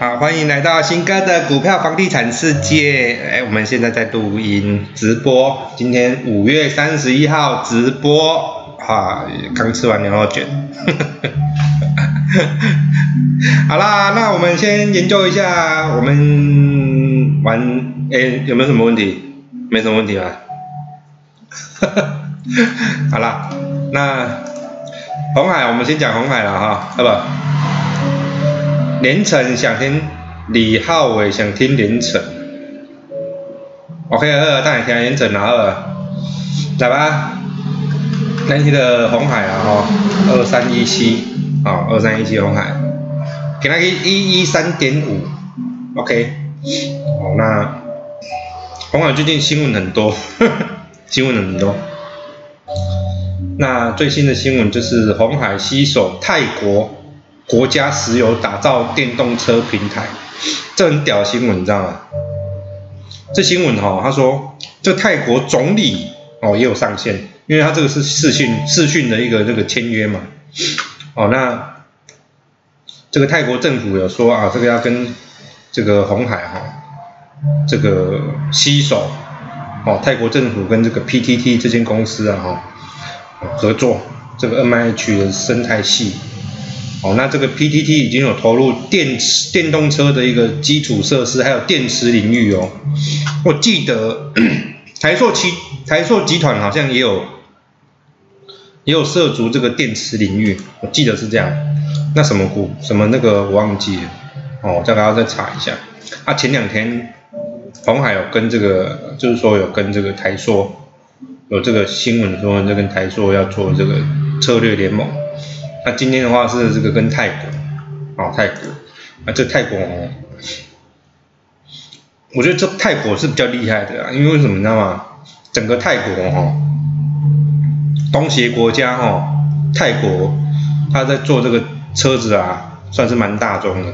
好，欢迎来到新哥的股票房地产世界。哎，我们现在在录音直播，今天五月三十一号直播，哈，刚吃完牛肉卷。好啦，那我们先研究一下，我们玩，哎，有没有什么问题？没什么问题吧？好啦，那红海，我们先讲红海了哈，好不？连城想听李浩伟，想听连城。OK，二，大家听连城然后，来吧，那天的红海啊哈，二三一七，啊，二三一七红海，给他一一一三点五，OK，哦，那红海最近新闻很多，新闻很多。那最新的新闻就是红海携手泰国国家石油打造电动车平台，这很屌新闻，你知道吗？这新闻哈，他说这泰国总理哦也有上线，因为他这个是视讯视讯的一个这个签约嘛，哦那这个泰国政府有说啊，这个要跟这个红海哈这个携手哦，泰国政府跟这个 PTT 这间公司啊哈。合作这个 M I H 的生态系，哦，那这个 P T T 已经有投入电池电动车的一个基础设施，还有电池领域哦。我记得台硕集台硕集团好像也有也有涉足这个电池领域，我记得是这样。那什么股什么那个我忘记了，哦，再还要再查一下。啊，前两天红海有跟这个，就是说有跟这个台硕。有这个新闻说，这跟台硕要做这个策略联盟。那今天的话是这个跟泰国，哦泰国，啊这泰国哦，我觉得这泰国是比较厉害的啊，因为为什么你知道吗？整个泰国哦，东协国家哦，泰国他在做这个车子啊，算是蛮大众的。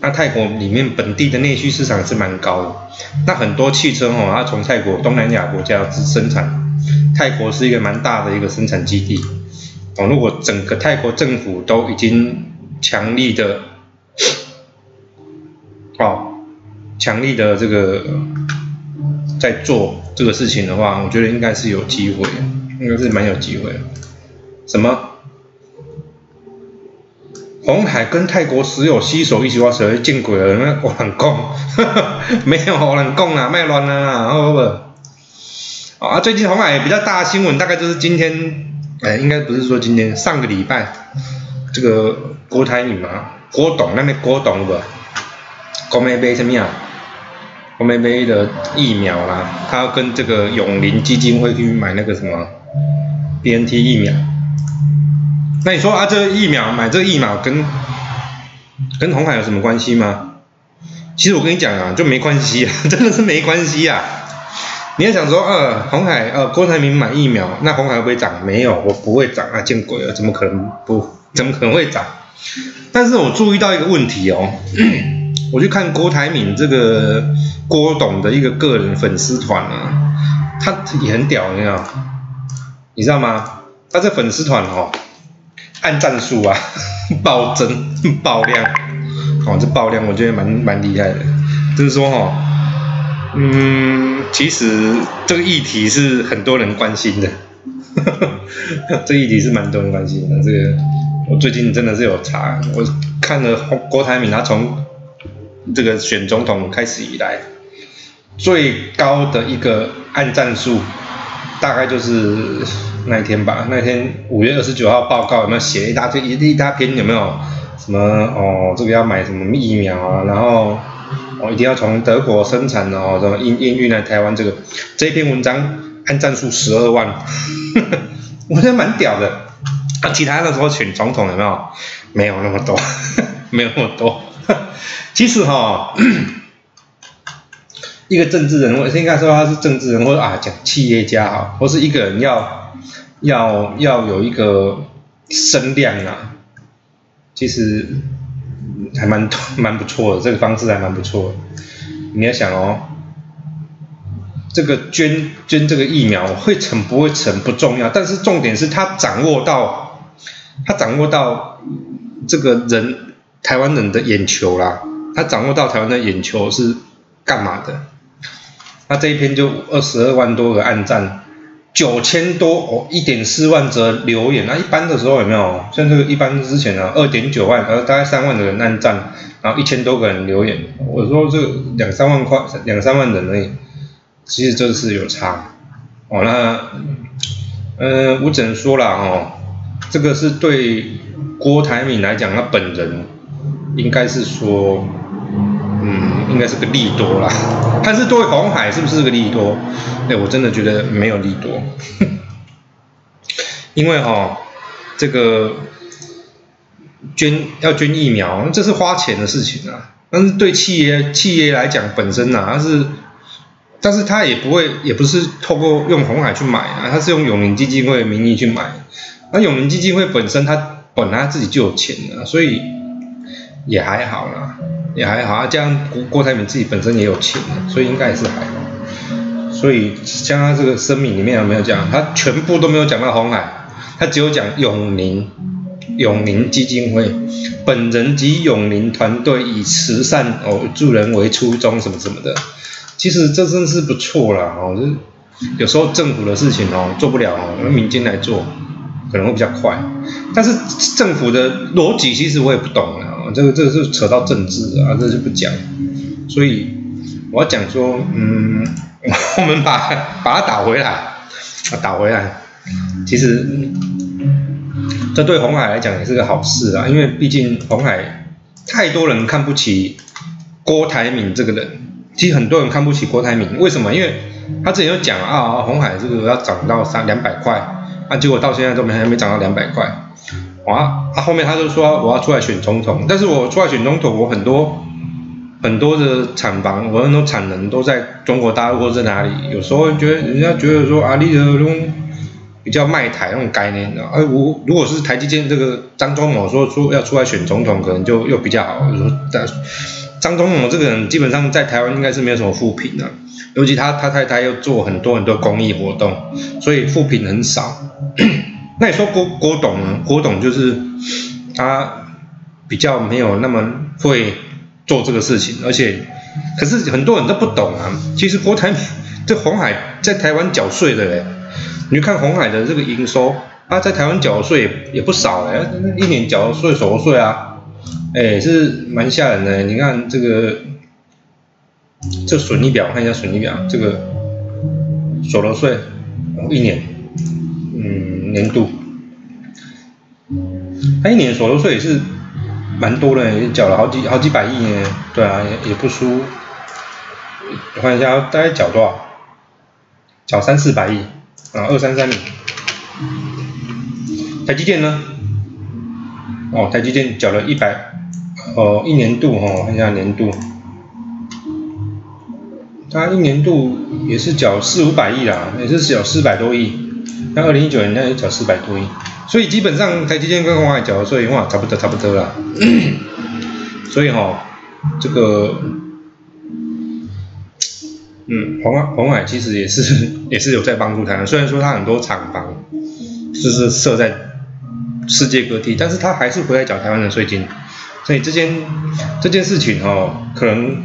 那泰国里面本地的内需市场是蛮高的，那很多汽车哦，它从泰国东南亚国家生产。泰国是一个蛮大的一个生产基地，哦，如果整个泰国政府都已经强力的，哦，强力的这个在做这个事情的话，我觉得应该是有机会，应该是蛮有机会。什么？红海跟泰国石油携手一起挖石油见鬼了？那我很讲，没有我很讲啊，卖乱啊，好不？啊，最近红海比较大的新闻，大概就是今天，哎，应该不是说今天，上个礼拜，这个郭台铭嘛，郭董那边郭董不，郭美杯什么呀？郭美杯的疫苗啦，他要跟这个永林基金会去买那个什么 B N T 疫苗。那你说啊，这个疫苗买这个疫苗跟跟红海有什么关系吗？其实我跟你讲啊，就没关系啊，真的是没关系啊。你要想说，呃，红海，呃，郭台铭买疫苗，那红海会不会涨？没有，我不会涨啊，见鬼了，怎么可能不？怎么可能会涨？但是我注意到一个问题哦，我去看郭台铭这个郭董的一个个人粉丝团啊，他也很屌，你知道？你知道吗？他这粉丝团哦，按战术啊，暴增爆量，哦，这爆量我觉得蛮蛮厉害的，就是说哦。嗯，其实这个议题是很多人关心的，哈哈哈这议题是蛮多人关心的。这个我最近真的是有查，我看了郭台铭他从这个选总统开始以来，最高的一个按战数，大概就是那一天吧。那天五月二十九号报告有没有写一大堆一一大篇有没有？什么哦，这个要买什么疫苗啊，然后。哦，一定要从德国生产的哦，什么运运运来台湾这个这篇文章按赞数十二万，我觉得蛮屌的。啊，其他的时候选总统有没有？没有那么多，没有那么多。其实哈，一个政治人物应该说他是政治人物啊，讲企业家哈，或是一个人要要要有一个声量啊，其实。还蛮蛮不错的，这个方式还蛮不错。你要想哦，这个捐捐这个疫苗会成不会成不重要，但是重点是他掌握到他掌握到这个人台湾人的眼球啦，他掌握到台湾的眼球是干嘛的？那这一篇就二十二万多个按赞，九千多哦，一点四万则留言。那一般的时候有没有？像这个一般之前呢，二点九万，呃，大概三万的人按赞，然后一千多个人留言。我说这两三万块，两三万人而已，其实这是有差。哦，那，呃，我只能说了哦，这个是对郭台铭来讲，他本人应该是说。应该是个利多啦，但是对红海是不是个利多？哎，我真的觉得没有利多，因为哈，这个捐要捐疫苗，这是花钱的事情啊。但是对企业企业来讲，本身呐，它是，但是他也不会，也不是透过用红海去买啊，他是用永宁基金会名义去买。那永宁基金会本身，它本来自己就有钱的，所以也还好啦。也还好啊，这样郭郭台铭自己本身也有钱，所以应该也是还好。所以像他这个声明里面有没有讲？他全部都没有讲到红海，他只有讲永宁永宁基金会本人及永宁团队以慈善哦助人为初衷什么什么的。其实这真是不错啦哦，有时候政府的事情哦做不了哦，由民间来做可能会比较快。但是政府的逻辑其实我也不懂了。这个这个是扯到政治啊，这就不讲。所以我要讲说，嗯，我们把把它打回来，啊，打回来。其实这对红海来讲也是个好事啊，因为毕竟红海太多人看不起郭台铭这个人。其实很多人看不起郭台铭，为什么？因为他之前就讲啊，红海这个要涨到三两百块，啊，结果到现在都没还没涨到两百块。啊，他后面他就说我要出来选总统，但是我出来选总统，我很多很多的厂房，我很多产能都在中国大陆或者哪里，有时候觉得人家觉得说啊，你这种比较卖台那种概念的，哎，我如果是台积电这个张忠谋说说要出来选总统，可能就又比较好。说但张忠谋这个人基本上在台湾应该是没有什么负评的，尤其他他太太又做很多很多公益活动，所以负评很少。那你说郭郭董呢？郭董就是他比较没有那么会做这个事情，而且可是很多人都不懂啊。其实国台 这红海在台湾缴税的嘞，你看红海的这个营收，他在台湾缴税也不少嘞，一年缴税所得税啊，哎是蛮吓人的。你看这个这损益表，看一下损益表，这个所得税一年。嗯，年度，他一年所得税也是蛮多的，也缴了好几好几百亿呢。对啊，也也不输。我看一下，大概缴多少？缴三四百亿啊，二三三零。台积电呢？哦，台积电缴了一百，哦，一年度哈，看一下年度，他一年度也是缴四五百亿啦，也是缴四百多亿。那二零一九年那也缴四百多亿，所以基本上台积电跟红海缴的税哇，差不多差不多啦。所以哈，这个，嗯，红海红海其实也是也是有在帮助台湾，虽然说它很多厂房就是设在世界各地，但是它还是回来缴台湾的税金。所以这件这件事情哈，可能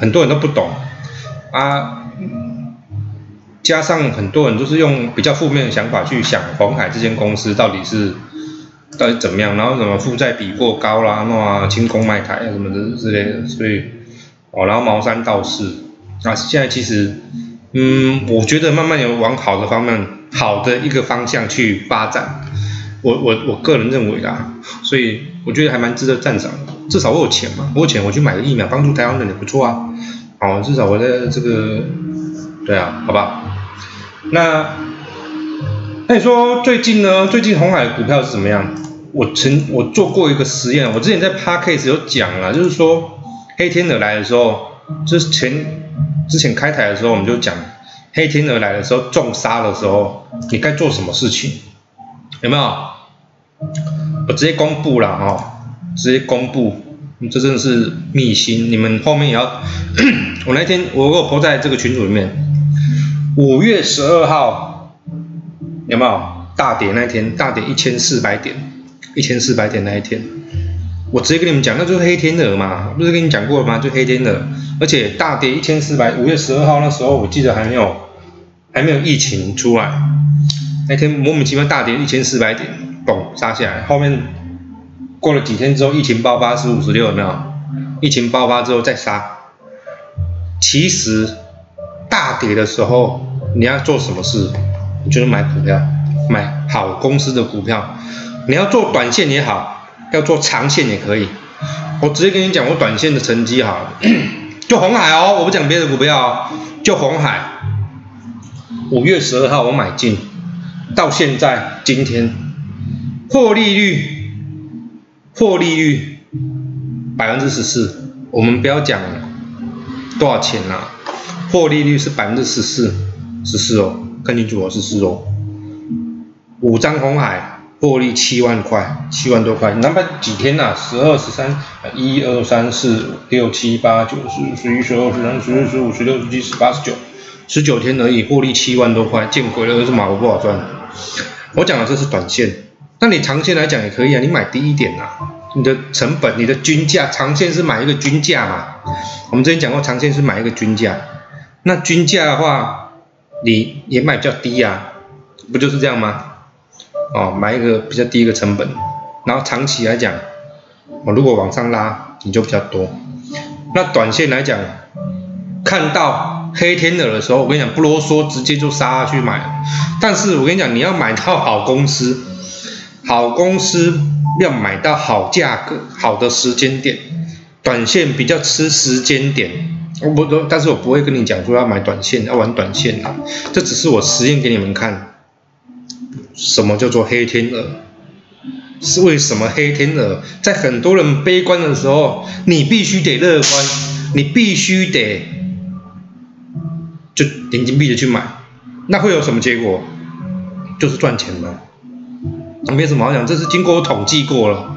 很多人都不懂啊。加上很多人都是用比较负面的想法去想黄海这间公司到底是到底怎么样，然后什么负债比过高啦，那清空卖台啊什么的之类的，所以哦，然后茅山道士，那现在其实嗯，我觉得慢慢有往好的方面，好的一个方向去发展，我我我个人认为啦，所以我觉得还蛮值得赞赏，至少我有钱嘛，我有钱我去买个疫苗帮助台湾人也不错啊，哦，至少我的这个对啊，好吧。那，那你说最近呢？最近红海的股票是怎么样？我曾我做过一个实验，我之前在 Parkcase 有讲了，就是说黑天鹅来的时候，就是前之前开台的时候，我们就讲黑天鹅来的时候，重杀的时候，你该做什么事情？有没有？我直接公布了哈，直接公布，这真的是秘辛，你们后面也要。我那天我我抛在这个群组里面。五月十二号有没有大跌那天？大跌一千四百点，一千四百点那一天，我直接跟你们讲，那就是黑天鹅嘛，不是跟你讲过了吗？就黑天鹅，而且大跌一千四百，五月十二号那时候我记得还没有还没有疫情出来，那天莫名其妙大跌一千四百点，嘣杀下来，后面过了几天之后疫情爆发是五十六有没有？疫情爆发之后再杀，其实跌的时候你要做什么事？你就是买股票，买好公司的股票，你要做短线也好。要做长线也可以，我直接跟你讲，我短线的成绩哈，就红海哦，我不讲别的股票，就红海，五月十二号我买进，到现在今天，获利率，获利率百分之十四，我们不要讲多少钱了，获利率是百分之十四，十四哦，看清楚哦，十四哦，五张红海。获利七万块，七万多块，哪怕几天呐？十二、十三、一二三四五六七八九十、十一、十二、十三、十四、十五、十六、十七、十八、十九，十九天而已，获利七万多块，见鬼了！这马我不好赚。我讲的这是短线，那你长线来讲也可以啊，你买低一点呐，你的成本、你的均价，长线是买一个均价嘛？我们之前讲过，长线是买一个均价，那均价的话，你也买比较低呀，不就是这样吗？哦，买一个比较低一个成本，然后长期来讲，我如果往上拉，你就比较多。那短线来讲，看到黑天鹅的时候，我跟你讲不啰嗦，直接就杀去买。但是我跟你讲，你要买到好公司，好公司要买到好价格、好的时间点，短线比较吃时间点。我不，但是我不会跟你讲说要买短线，要玩短线啊，这只是我实验给你们看。什么叫做黑天鹅？是为什么黑天鹅在很多人悲观的时候，你必须得乐观，你必须得就眼睛闭着去买，那会有什么结果？就是赚钱嘛，没什么好讲，这是经过我统计过了，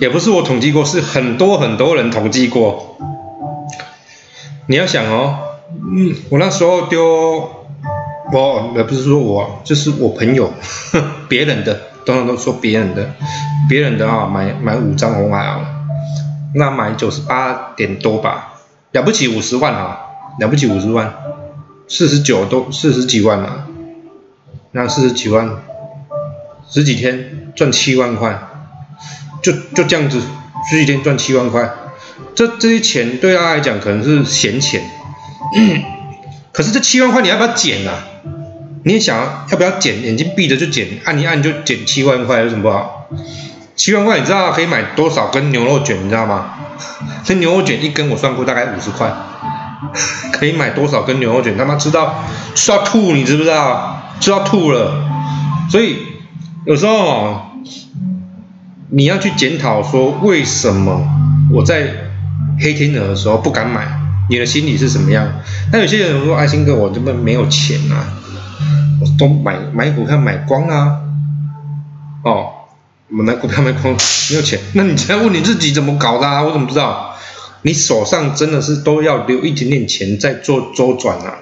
也不是我统计过，是很多很多人统计过。你要想哦，嗯，我那时候丢。我也不是说我，就是我朋友，别人的，通常都说别人的，别人的啊，买买五张红海啊，那买九十八点多吧，了不起五十万啊，了不起五十万，四十九都四十几万了，那四十几万，十几天赚七万块，就就这样子，十几天赚七万块，这这些钱对他来讲可能是闲钱，可是这七万块你要不要减啊？你想要不要减？眼睛闭着就减，按一按就减七万块，有什么不好？七万块你知道可以买多少根牛肉卷？你知道吗？这牛肉卷一根我算过大概五十块，可以买多少根牛肉卷？他妈吃到吃到吐，你知不知道？吃到吐了。所以有时候你要去检讨说，为什么我在黑天鹅的时候不敢买？你的心理是什么样？那有些人说，爱心哥，我这边没有钱啊。我都买买股票买光啊，哦，我买股票买光没有钱，那你再问你自己怎么搞的啊？我怎么知道？你手上真的是都要留一点点钱在做周转啊，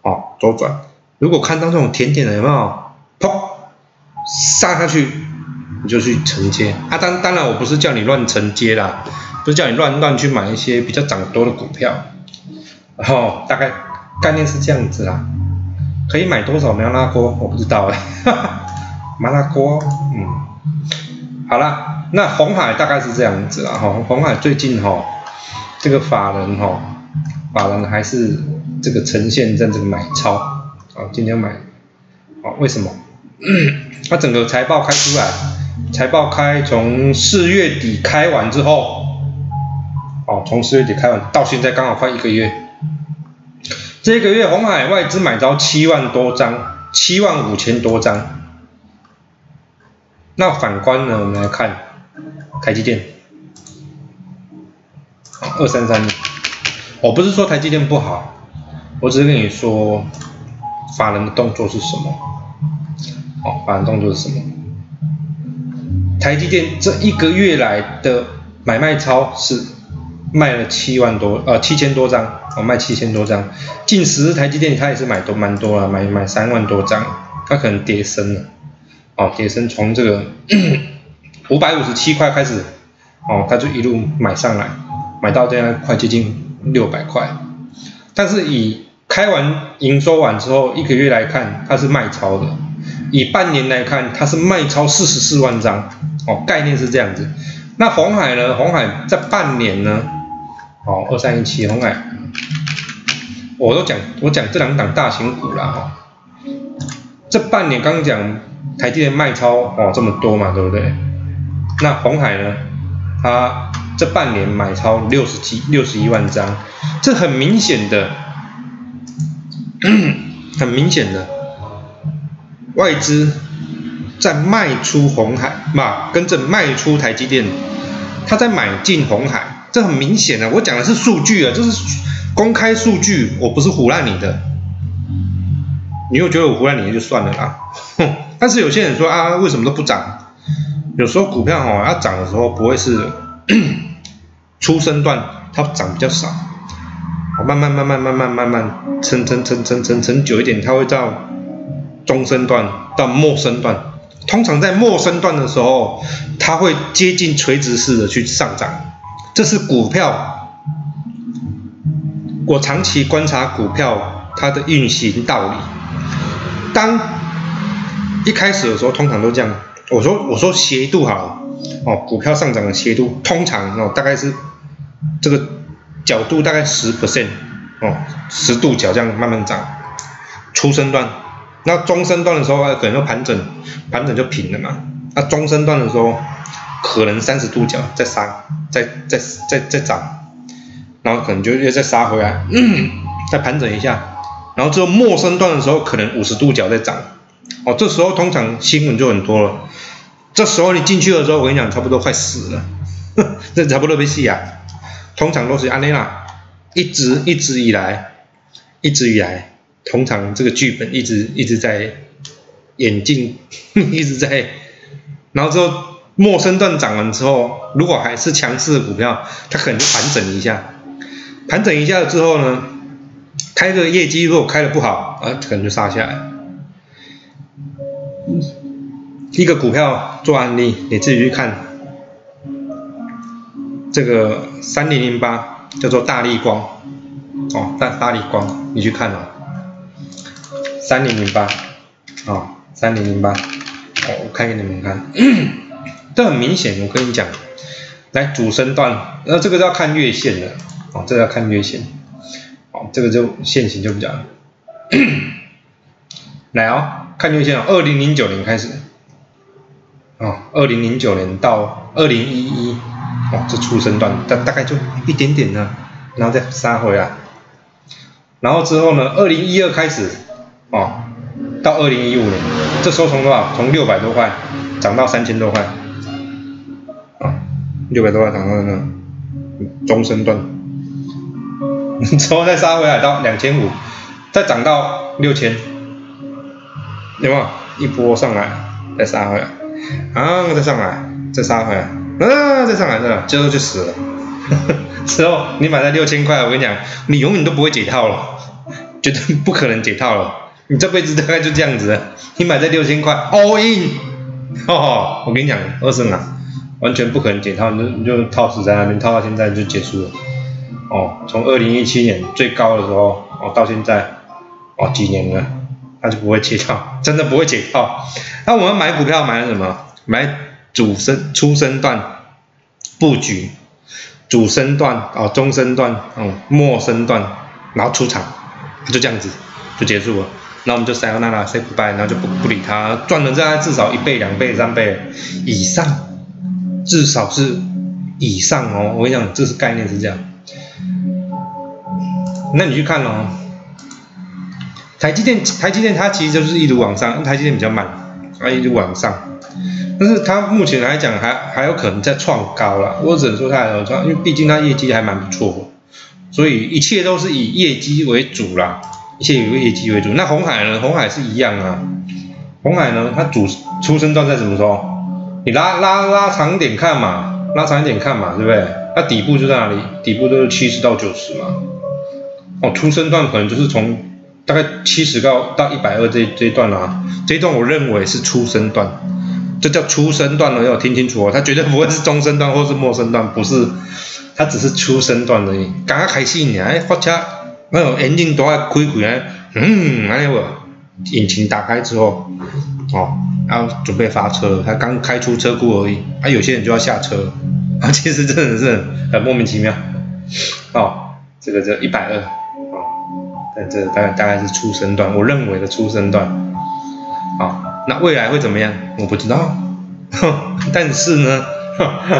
哦，周转。如果看到这种甜甜的有没有？砰，杀下去你就去承接啊。当当然我不是叫你乱承接啦，不是叫你乱乱去买一些比较涨多的股票，然后大概概念是这样子啦。可以买多少？麻辣锅？我不知道哎，麻辣锅，嗯，好了，那红海大概是这样子啦，哈，红海最近哈，这个法人哈，法人还是这个呈现在这个买超，啊，今天买，哦，为什么？它整个财报开出来，财报开从四月底开完之后，哦，从四月底开完到现在刚好快一个月。这个月红海外资买招七万多张，七万五千多张。那反观呢，我们来看台积电，二三三。我不是说台积电不好，我只是跟你说法人的动作是什么。哦，法人动作是什么？台积电这一个月来的买卖超是。卖了七万多，呃，七千多张，我卖七千多张。近十台积电，它也是买多蛮多了，买买三万多张，它可能跌升了，哦，跌升从这个 五百五十七块开始，哦，它就一路买上来，买到这样快接近六百块。但是以开完营收完之后一个月来看，它是卖超的；以半年来看，它是卖超四十四万张。哦，概念是这样子。那红海呢？红海在半年呢？哦，二三一七红海，我都讲我讲这两档大型股了哈。这半年刚讲台积电卖超哦这么多嘛，对不对？那红海呢？它这半年买超六十七六十一万张，这很明显的，很明显的外资在卖出红海嘛，跟着卖出台积电，他在买进红海。这很明显的，我讲的是数据啊，就是公开数据，我不是唬烂你的。你又觉得我唬烂你就算了啦。但是有些人说啊，为什么都不涨？有时候股票哦，它涨的时候，不会是 初升段它涨比较少，慢慢慢慢慢慢慢慢撑撑撑撑撑撑久一点，它会到中升段到末升段。通常在末升段的时候，它会接近垂直式的去上涨。这是股票，我长期观察股票它的运行道理。当一开始的时候，通常都这样。我说我说斜度好哦，股票上涨的斜度通常哦大概是这个角度大概十 percent 哦，十度角这样慢慢涨。初升段，那中升段的时候可能就盘整，盘整就平了嘛。那中升段的时候。可能三十度角再杀，再再再再涨，然后可能就又再杀回来，再盘整一下，然后之后末升段的时候可能五十度角再涨，哦，这时候通常新闻就很多了，这时候你进去的时候，我跟你讲差不多快死了，这差不多被戏啊，通常都是安内啦，一直一直以来，一直以来，通常这个剧本一直一直在演进，一直在，然后之后。陌生段涨完之后，如果还是强势股票，它可能就盘整一下，盘整一下之后呢，开个业绩如果开的不好，啊，可能就杀下来。一个股票做案例，你自己去看，这个三零零八叫做大力光，哦，大大力光，你去看哦，三零零八，哦，三零零八，哦，我看给你们看。这很明显，我跟你讲，来主升段，那这个要看月线的，哦，这个要看月线，哦，这个就线型就不讲了，来哦，看月线哦，二零零九年开始，哦，二零零九年到二零一一，哦，这出生段大大概就一点点呢，然后再杀回来，然后之后呢，二零一二开始，哦，到二零一五年，这时候从多少？从六百多块涨到三千多块。六百多块涨到那中身段，之后再杀回来到两千五，再涨到六千，有没有？一波上来，再杀回来，啊，再上来，再杀回来，啊，再上来，这最后就死了。之后你买在六千块，我跟你讲，你永远都不会解套了，绝对不可能解套了。你这辈子大概就这样子了，你买在六千块，all in，哦，我跟你讲，二胜啊。完全不可能解套，你就你就套死在那边，套到现在就结束了。哦，从二零一七年最高的时候，哦到现在，哦几年了，他就不会解套，真的不会解套。那我们买股票买什么？买主升、初升段布局，主升段哦，中升段哦，末升段，然后出场，就这样子就结束了。那我们就 say goodbye say goodbye，然后就不不理他，赚了这至少一倍、两倍、三倍以上。至少是以上哦，我跟你讲，这是概念是这样。那你去看哦，台积电，台积电它其实就是一路往上，台积电比较慢，它一路往上，但是它目前来讲还还有可能在创高了。我只能说它还有创，因为毕竟它业绩还蛮不错，所以一切都是以业绩为主啦，一切以业绩为主。那红海呢？红海是一样啊，红海呢，它主出生段在什么时候？你拉拉拉长一点看嘛，拉长一点看嘛，对不对？那底部就在哪里？底部都是七十到九十嘛。哦，出生段可能就是从大概七十到到一百二这这一段啦。这一段我认为是出生段。这叫初升段了，要听清楚哦，它绝对不会是中升段或是末升段，不是，它只是初升段而已。刚刚开始呢，哎，发车，那种眼镜都要开开啊，嗯，安尼无，引擎打开之后，哦，然后准备发车，他刚开出车库而已，啊，有些人就要下车，啊，其实真的是很莫名其妙，哦，这个这一百二，哦，但这大概大概是初升段，我认为的初升段，啊。那未来会怎么样？我不知道，但是呢，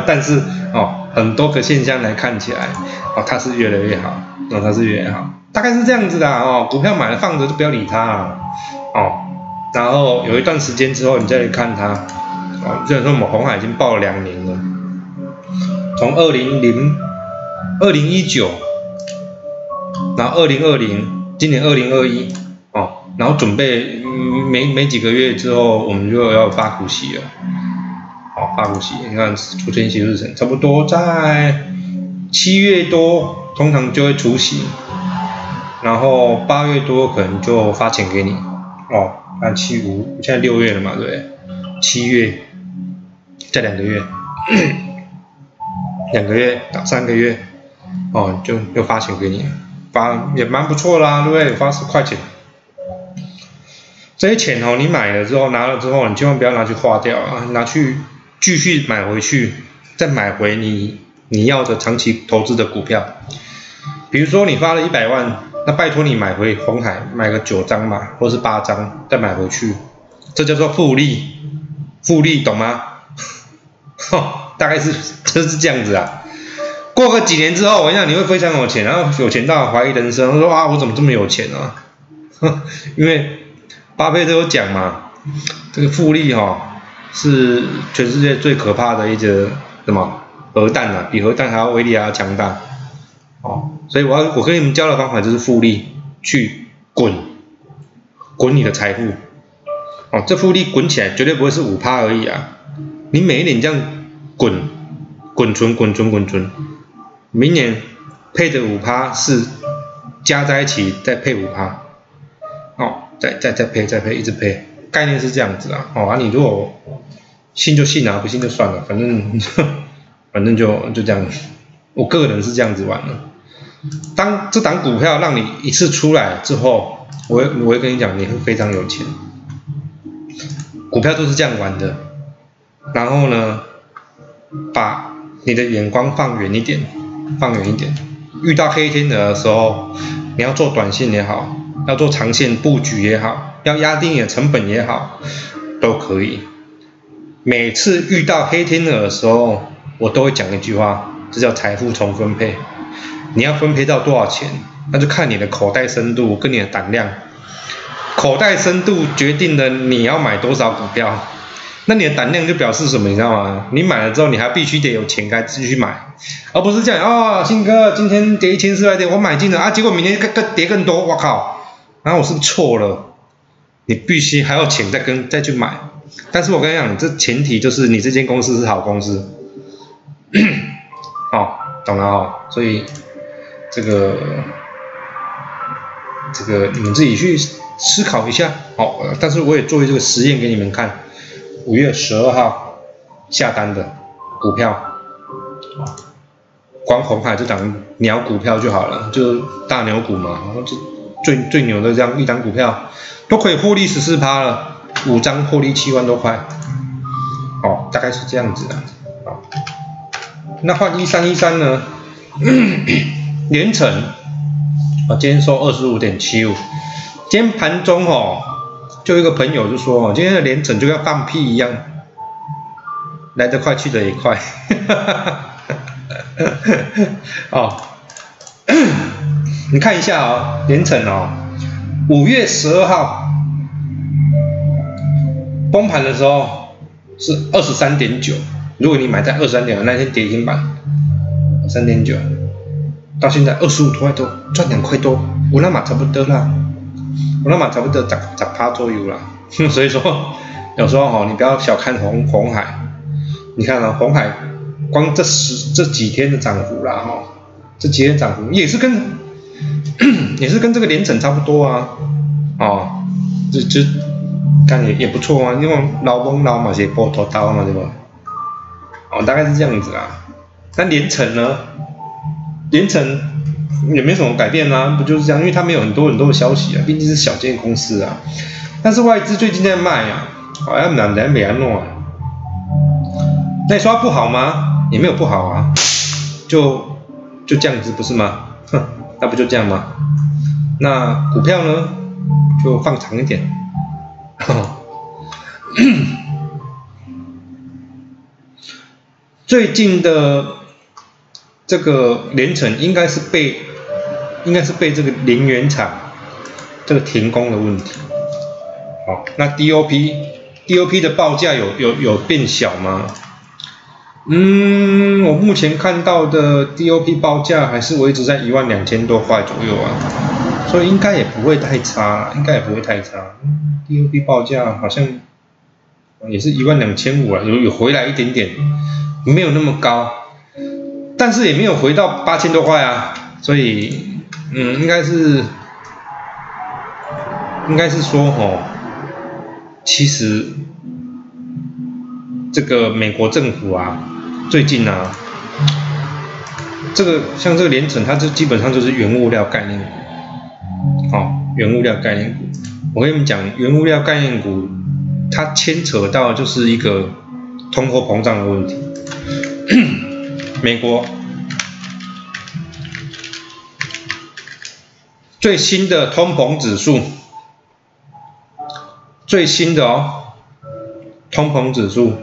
但是哦，很多个现象来看起来，哦，它是越来越好，哦，它是越来越好，大概是这样子的哦。股票买了放着就不要理它，哦，然后有一段时间之后你再来看它，哦，虽然说我们红海已经报了两年了，从二零零二零一九，然后二零二零，今年二零二一，哦，然后准备。没没几个月之后，我们就要发股息了。好，发股息，你看出现息日程，差不多在七月多，通常就会出息。然后八月多可能就发钱给你。哦，按七五，现在六月了嘛，对？七月再两个月，两个月到三个月，哦，就又发钱给你，发也蛮不错啦，对不对？发十块钱。这些钱哦，你买了之后拿了之后，你千万不要拿去花掉啊，拿去继续买回去，再买回你你要的长期投资的股票。比如说你花了一百万，那拜托你买回红海，买个九张嘛，或是八张，再买回去，这叫做复利，复利懂吗？大概是就是这样子啊。过个几年之后，我想你会非常有钱，然后有钱到怀疑人生，说啊我怎么这么有钱啊？因为。巴菲特有讲嘛，这个复利哈是全世界最可怕的一只什么核弹啊，比核弹还要威力还要强大，哦，所以我要我跟你们教的方法就是复利去滚，滚你的财富，哦，这复利滚起来绝对不会是五趴而已啊，你每一年这样滚，滚存滚存滚存，明年配的五趴是加在一起再配五趴，哦。再再再配再配一直配，概念是这样子啊，哦啊你如果信就信啊，不信就算了，反正 反正就就这样，我个人是这样子玩的。当这档股票让你一次出来之后，我我会跟你讲，你会非常有钱。股票都是这样玩的，然后呢，把你的眼光放远一点，放远一点，遇到黑天鹅的时候，你要做短线也好。要做长线布局也好，要压低你的成本也好，都可以。每次遇到黑天鹅的时候，我都会讲一句话，这叫财富重分配。你要分配到多少钱，那就看你的口袋深度跟你的胆量。口袋深度决定了你要买多少股票，那你的胆量就表示什么，你知道吗？你买了之后，你还必须得有钱该继续买，而不是这样啊，新哥今天跌一千四百点，我买进了啊，结果明天更跌更多，我靠！然后我是错了，你必须还要钱再跟再去买，但是我跟你讲，这前提就是你这间公司是好公司，哦，懂了哦，所以这个这个你们自己去思考一下，好，但是我也做这个实验给你们看，五月十二号下单的股票，光红海这档鸟股票就好了，就大牛股嘛，然后就。最最牛的这样一张股票，都可以获利十四趴了，五张获利七万多块，哦，大概是这样子的，啊，那换一三一三呢？连城，啊，今天收二十五点七五，今天盘中哦，就一个朋友就说哦，今天的连城就像放屁一样，来得快去得也快，哈哈哈，哦。你看一下哦，连城哦，五月十二号。崩盘的时候是二十三点九，如果你买在二十三点，那天跌停板三点九，到现在二十五块多，赚两块多，我那嘛差不多啦，我那嘛差不多十十趴左右啦，所以说有时候哈，你不要小看红红海，你看啊，红海光这十这几天的涨幅啦哈，这几天涨幅也是跟。也是跟这个连整差不多啊，哦，就就看也也不错啊，因为老崩老嘛是波头刀嘛，对吧？哦，大概是这样子啊。那连城呢？连城也没什么改变啊，不就是这样？因为它没有很多很多的消息啊，毕竟是小间公司啊。但是外资最近在卖啊，好像两两美安诺啊。那你说不好吗？也没有不好啊，就就这样子不是吗？哼，那不就这样吗？那股票呢，就放长一点。最近的这个连城应该是被，应该是被这个零元厂这个停工的问题。好，那 DOP，DOP 的报价有有有变小吗？嗯，我目前看到的 DOP 报价还是维持在一万两千多块左右啊，所以应该也不会太差，应该也不会太差。DOP 报价好像也是一万两千五啊，有有回来一点点，没有那么高，但是也没有回到八千多块啊，所以嗯，应该是应该是说哦，其实这个美国政府啊，最近啊，这个像这个连城，它就基本上就是原物料概念股，好，原物料概念股。我跟你们讲，原物料概念股，它牵扯到就是一个通货膨胀的问题。美国。最新的通膨指数，最新的哦，通膨指数，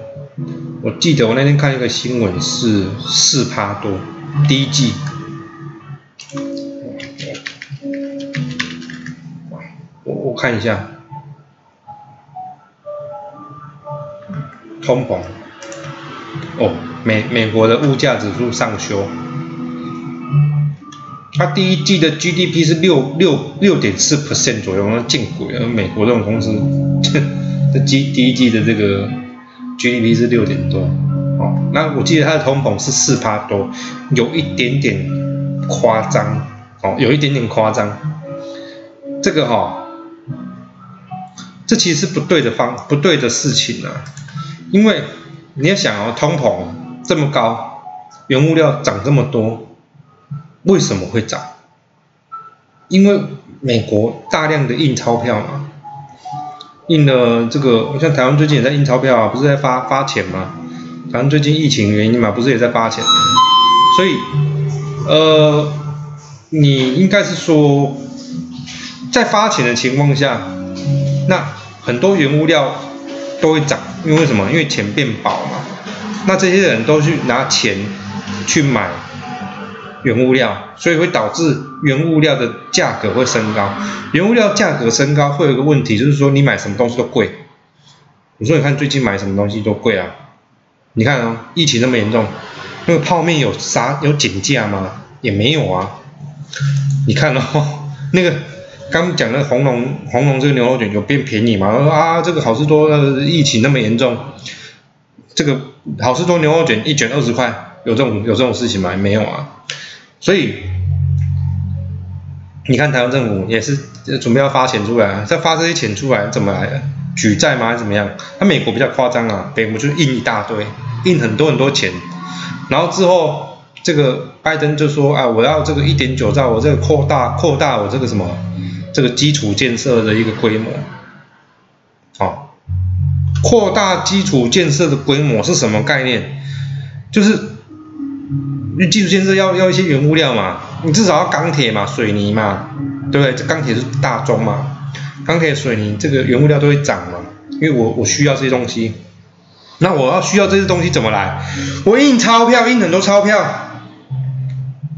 我记得我那天看一个新闻是四趴多，第一季。看一下，通膨，哦，美美国的物价指数上修，它第一季的 GDP 是六六六点四 percent 左右，那见鬼了！美国这种公司，这第第一季的这个 GDP 是六点多，哦，那我记得它的通膨是四趴多，有一点点夸张，哦，有一点点夸张，这个哈。这其实是不对的方不对的事情啊，因为你要想哦，通膨这么高，原物料涨这么多，为什么会涨？因为美国大量的印钞票嘛，印了这个，像台湾最近也在印钞票啊，不是在发发钱吗？台湾最近疫情原因嘛，不是也在发钱？所以，呃，你应该是说，在发钱的情况下。那很多原物料都会涨，因为什么？因为钱变薄嘛。那这些人都去拿钱去买原物料，所以会导致原物料的价格会升高。原物料价格升高会有一个问题，就是说你买什么东西都贵。你说你看最近买什么东西都贵啊？你看啊，疫情那么严重，那个泡面有啥有减价吗？也没有啊。你看哦，那个。刚讲的红龙红龙这个牛肉卷有变便宜吗？啊，这个好事多疫情那么严重，这个好事多牛肉卷一卷二十块，有这种有这种事情吗？没有啊。所以你看台湾政府也是准备要发钱出来，再发这些钱出来怎么来？举债吗？还是怎么样？那美国比较夸张啊，美国就印一大堆，印很多很多钱，然后之后这个拜登就说啊，我要这个一点九兆，我这个扩大扩大我这个什么？这个基础建设的一个规模，扩大基础建设的规模是什么概念？就是，你基础建设要要一些原物料嘛，你至少要钢铁嘛、水泥嘛，对不对？这钢铁是大宗嘛，钢铁、水泥这个原物料都会涨嘛，因为我我需要这些东西，那我要需要这些东西怎么来？我印钞票，印很多钞票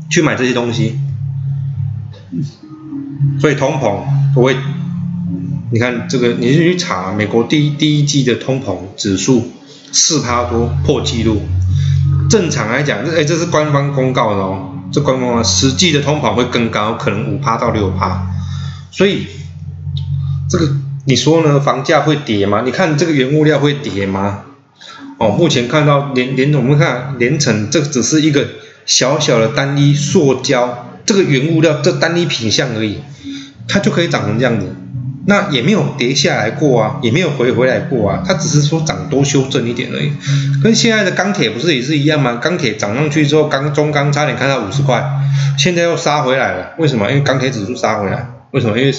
去买这些东西。所以通膨不会，你看这个，你去查美国第一第一季的通膨指数四趴多破纪录。正常来讲，这哎这是官方公告的哦，这官方，实际的通膨会更高，可能五趴到六趴。所以这个你说呢？房价会跌吗？你看这个原物料会跌吗？哦，目前看到连连我们看连城，这只是一个小小的单一塑胶。这个原物料，这单一品相而已，它就可以长成这样子。那也没有跌下来过啊，也没有回回来过啊，它只是说涨多修正一点而已。跟现在的钢铁不是也是一样吗？钢铁涨上去之后，钢中钢差点看到五十块，现在又杀回来了。为什么？因为钢铁指数杀回来。为什么？因为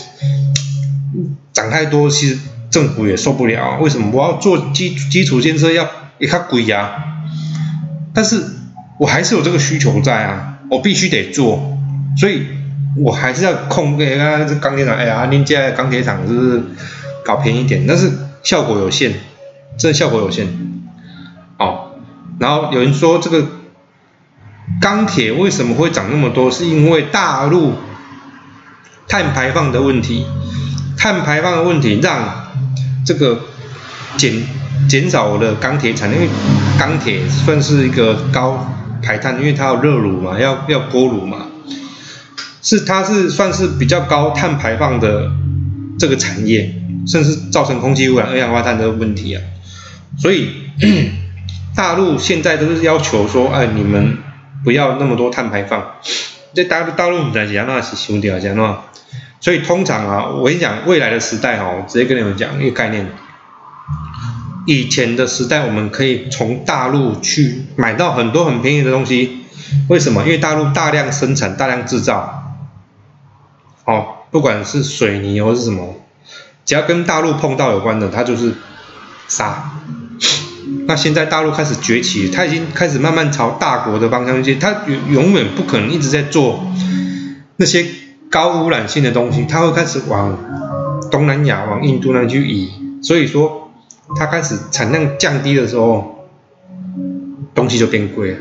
涨太多，其实政府也受不了。为什么？我要做基基础建设要一卡贵呀，但是我还是有这个需求在啊，我必须得做，所以。我还是要控，哎，刚刚这钢铁厂，哎呀，您家钢铁厂是不是搞便宜点？但是效果有限，真的效果有限。哦，然后有人说这个钢铁为什么会涨那么多？是因为大陆碳排放的问题，碳排放的问题让这个减减少了钢铁产，因为钢铁算是一个高排碳，因为它要热炉嘛，要要锅炉嘛。是，它是算是比较高碳排放的这个产业，甚至造成空气污染、二氧化碳的问题啊。所以 大陆现在都是要求说，哎，你们不要那么多碳排放。在大大陆在讲那是兄弟啊，讲那。所以通常啊，我跟你讲，未来的时代哈，我直接跟你们讲一个概念。以前的时代，我们可以从大陆去买到很多很便宜的东西，为什么？因为大陆大量生产、大量制造。哦，不管是水泥或是什么，只要跟大陆碰到有关的，它就是杀。那现在大陆开始崛起，它已经开始慢慢朝大国的方向去，它永永远不可能一直在做那些高污染性的东西，它会开始往东南亚、往印度那去移。所以说，它开始产量降低的时候，东西就变贵了。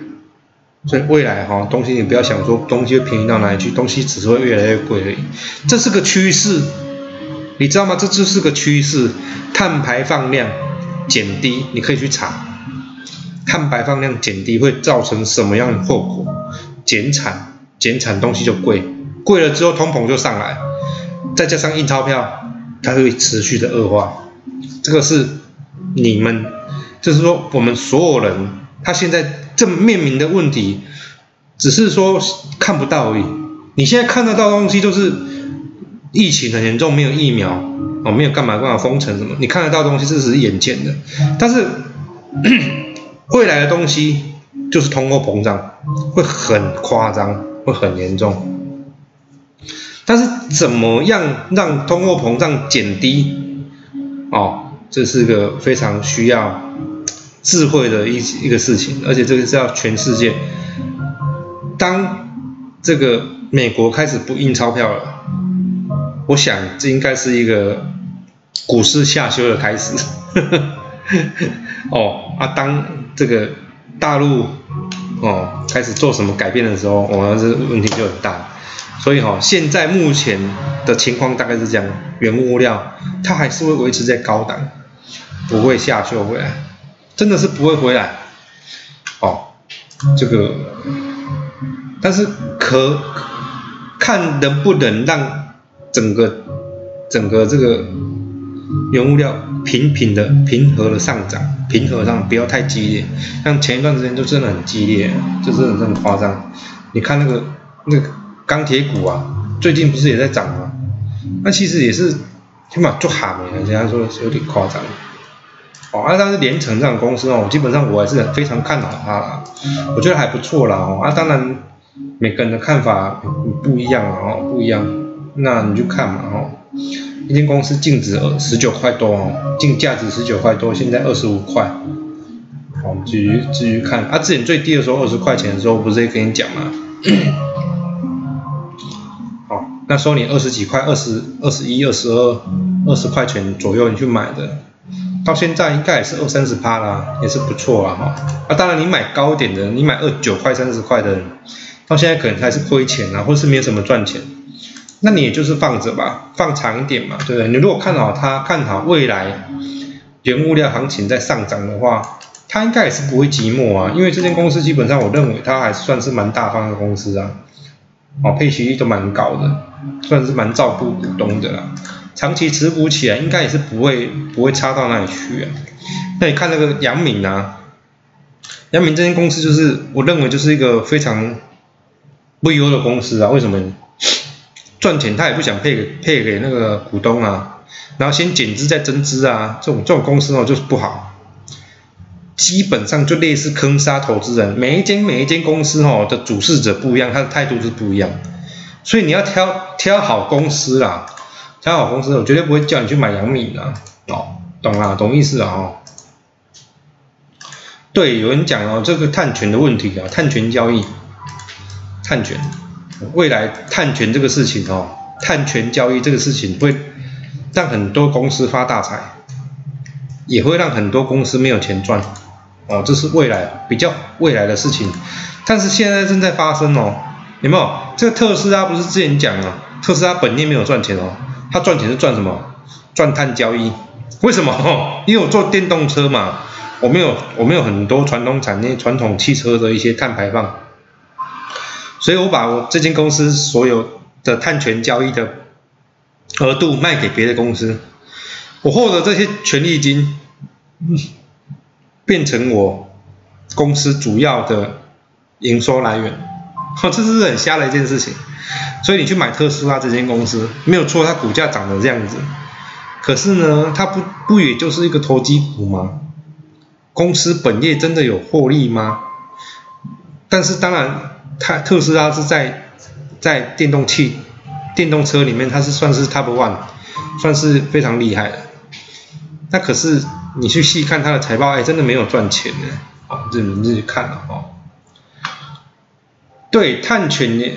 所以未来哈，东西你不要想说东西会便宜到哪里去，东西只是会越来越贵而已。这是个趋势，你知道吗？这就是个趋势。碳排放量减低，你可以去查，碳排放量减低会造成什么样的后果？减产，减产东西就贵，贵了之后通膨就上来，再加上印钞票，它会持续的恶化。这个是你们，就是说我们所有人，他现在。这面临的问题，只是说看不到而已。你现在看得到东西，就是疫情很严重，没有疫苗，哦，没有干嘛干嘛封城什么。你看得到东西，这是眼见的。但是 未来的东西，就是通货膨胀，会很夸张，会很严重。但是怎么样让通货膨胀减低？哦，这是个非常需要。智慧的一一个事情，而且这个是要全世界。当这个美国开始不印钞票了，我想这应该是一个股市下修的开始。哦啊，当这个大陆哦开始做什么改变的时候，我们这问题就很大。所以哈，现在目前的情况大概是这样，原物料它还是会维持在高档，不会下修回来。真的是不会回来，哦，这个，但是可看能不能让整个整个这个原物料平平的平和的上涨，平和上不要太激烈，像前一段时间就真的很激烈，就真的很夸张。你看那个那个钢铁股啊，最近不是也在涨吗？那其实也是起码做喊的，人家说有点夸张。哦，啊，但是连城这样公司哦，基本上我还是非常看好它啦，我觉得还不错啦哦，啊，当然每个人的看法不一样啊哦，不一样，那你就看嘛哦，一间公司净值二十九块多哦，净价值十九块多，现在二十五块，好，继续继续看，啊，之前最低的时候二十块钱的时候，不是也跟你讲吗？好，那时候你二十几块，二十二十一、二十二、二十块钱左右你去买的。到现在应该也是二三十趴啦，也是不错啦哈。啊，当然你买高点的，你买二九块、三十块的，到现在可能还是亏钱啊，或是没有什么赚钱。那你也就是放着吧，放长一点嘛，对不对？你如果看好它，看好未来原物料行情在上涨的话，它应该也是不会寂寞啊。因为这间公司基本上我认为它还算是蛮大方的公司啊，哦，配息率都蛮高的，算是蛮照顾股东的啦。长期持股起来，应该也是不会不会差到哪里去啊。那你看那个杨敏啊，杨敏这间公司就是我认为就是一个非常不优的公司啊。为什么？赚钱他也不想配给配给那个股东啊。然后先减资再增资啊，这种这种公司哦就是不好。基本上就类似坑杀投资人，每一间每一间公司哦的主事者不一样，他的态度是不一样，所以你要挑挑好公司啦，挑好公司，我绝对不会叫你去买杨米的，哦，懂啦，懂意思啊，哦。对，有人讲哦，这个碳权的问题啊，碳权交易，碳权，未来碳权这个事情哦，碳权交易这个事情会让很多公司发大财，也会让很多公司没有钱赚。哦，这是未来比较未来的事情，但是现在正在发生哦，有没有？这个特斯拉不是之前讲了，特斯拉本业没有赚钱哦，他赚钱是赚什么？赚碳交易。为什么？因为我做电动车嘛，我没有我没有很多传统产业、传统汽车的一些碳排放，所以我把我这间公司所有的碳权交易的额度卖给别的公司，我获得这些权利金。变成我公司主要的营收来源，这是很瞎的一件事情。所以你去买特斯拉这间公司没有错，它股价涨得这样子，可是呢，它不不也就是一个投机股吗？公司本业真的有获利吗？但是当然，它特斯拉是在在电动汽电动车里面，它是算是 top one，算是非常厉害的。那可是。你去细看它的财报，哎，真的没有赚钱呢。哦，这你自己看了哦。对，碳权也，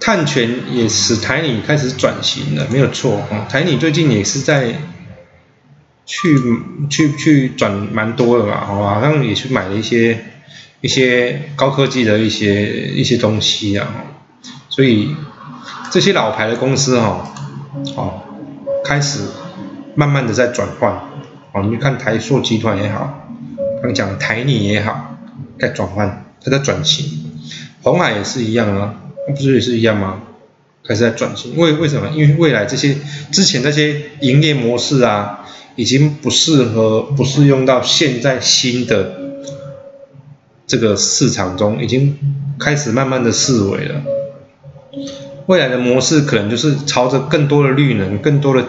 碳权也使台泥开始转型了，没有错。啊，台泥最近也是在去去去转蛮多的吧，哦，好像也去买了一些一些高科技的一些一些东西啊。所以这些老牌的公司哈，哦，开始慢慢的在转换。哦，你看台塑集团也好，刚讲台泥也好，在转换，它在转型，红海也是一样啊，不是也是一样吗？开始在转型，为为什么？因为未来这些之前那些营业模式啊，已经不适合，不适用到现在新的这个市场中，已经开始慢慢的式微了。未来的模式可能就是朝着更多的绿能、更多的电。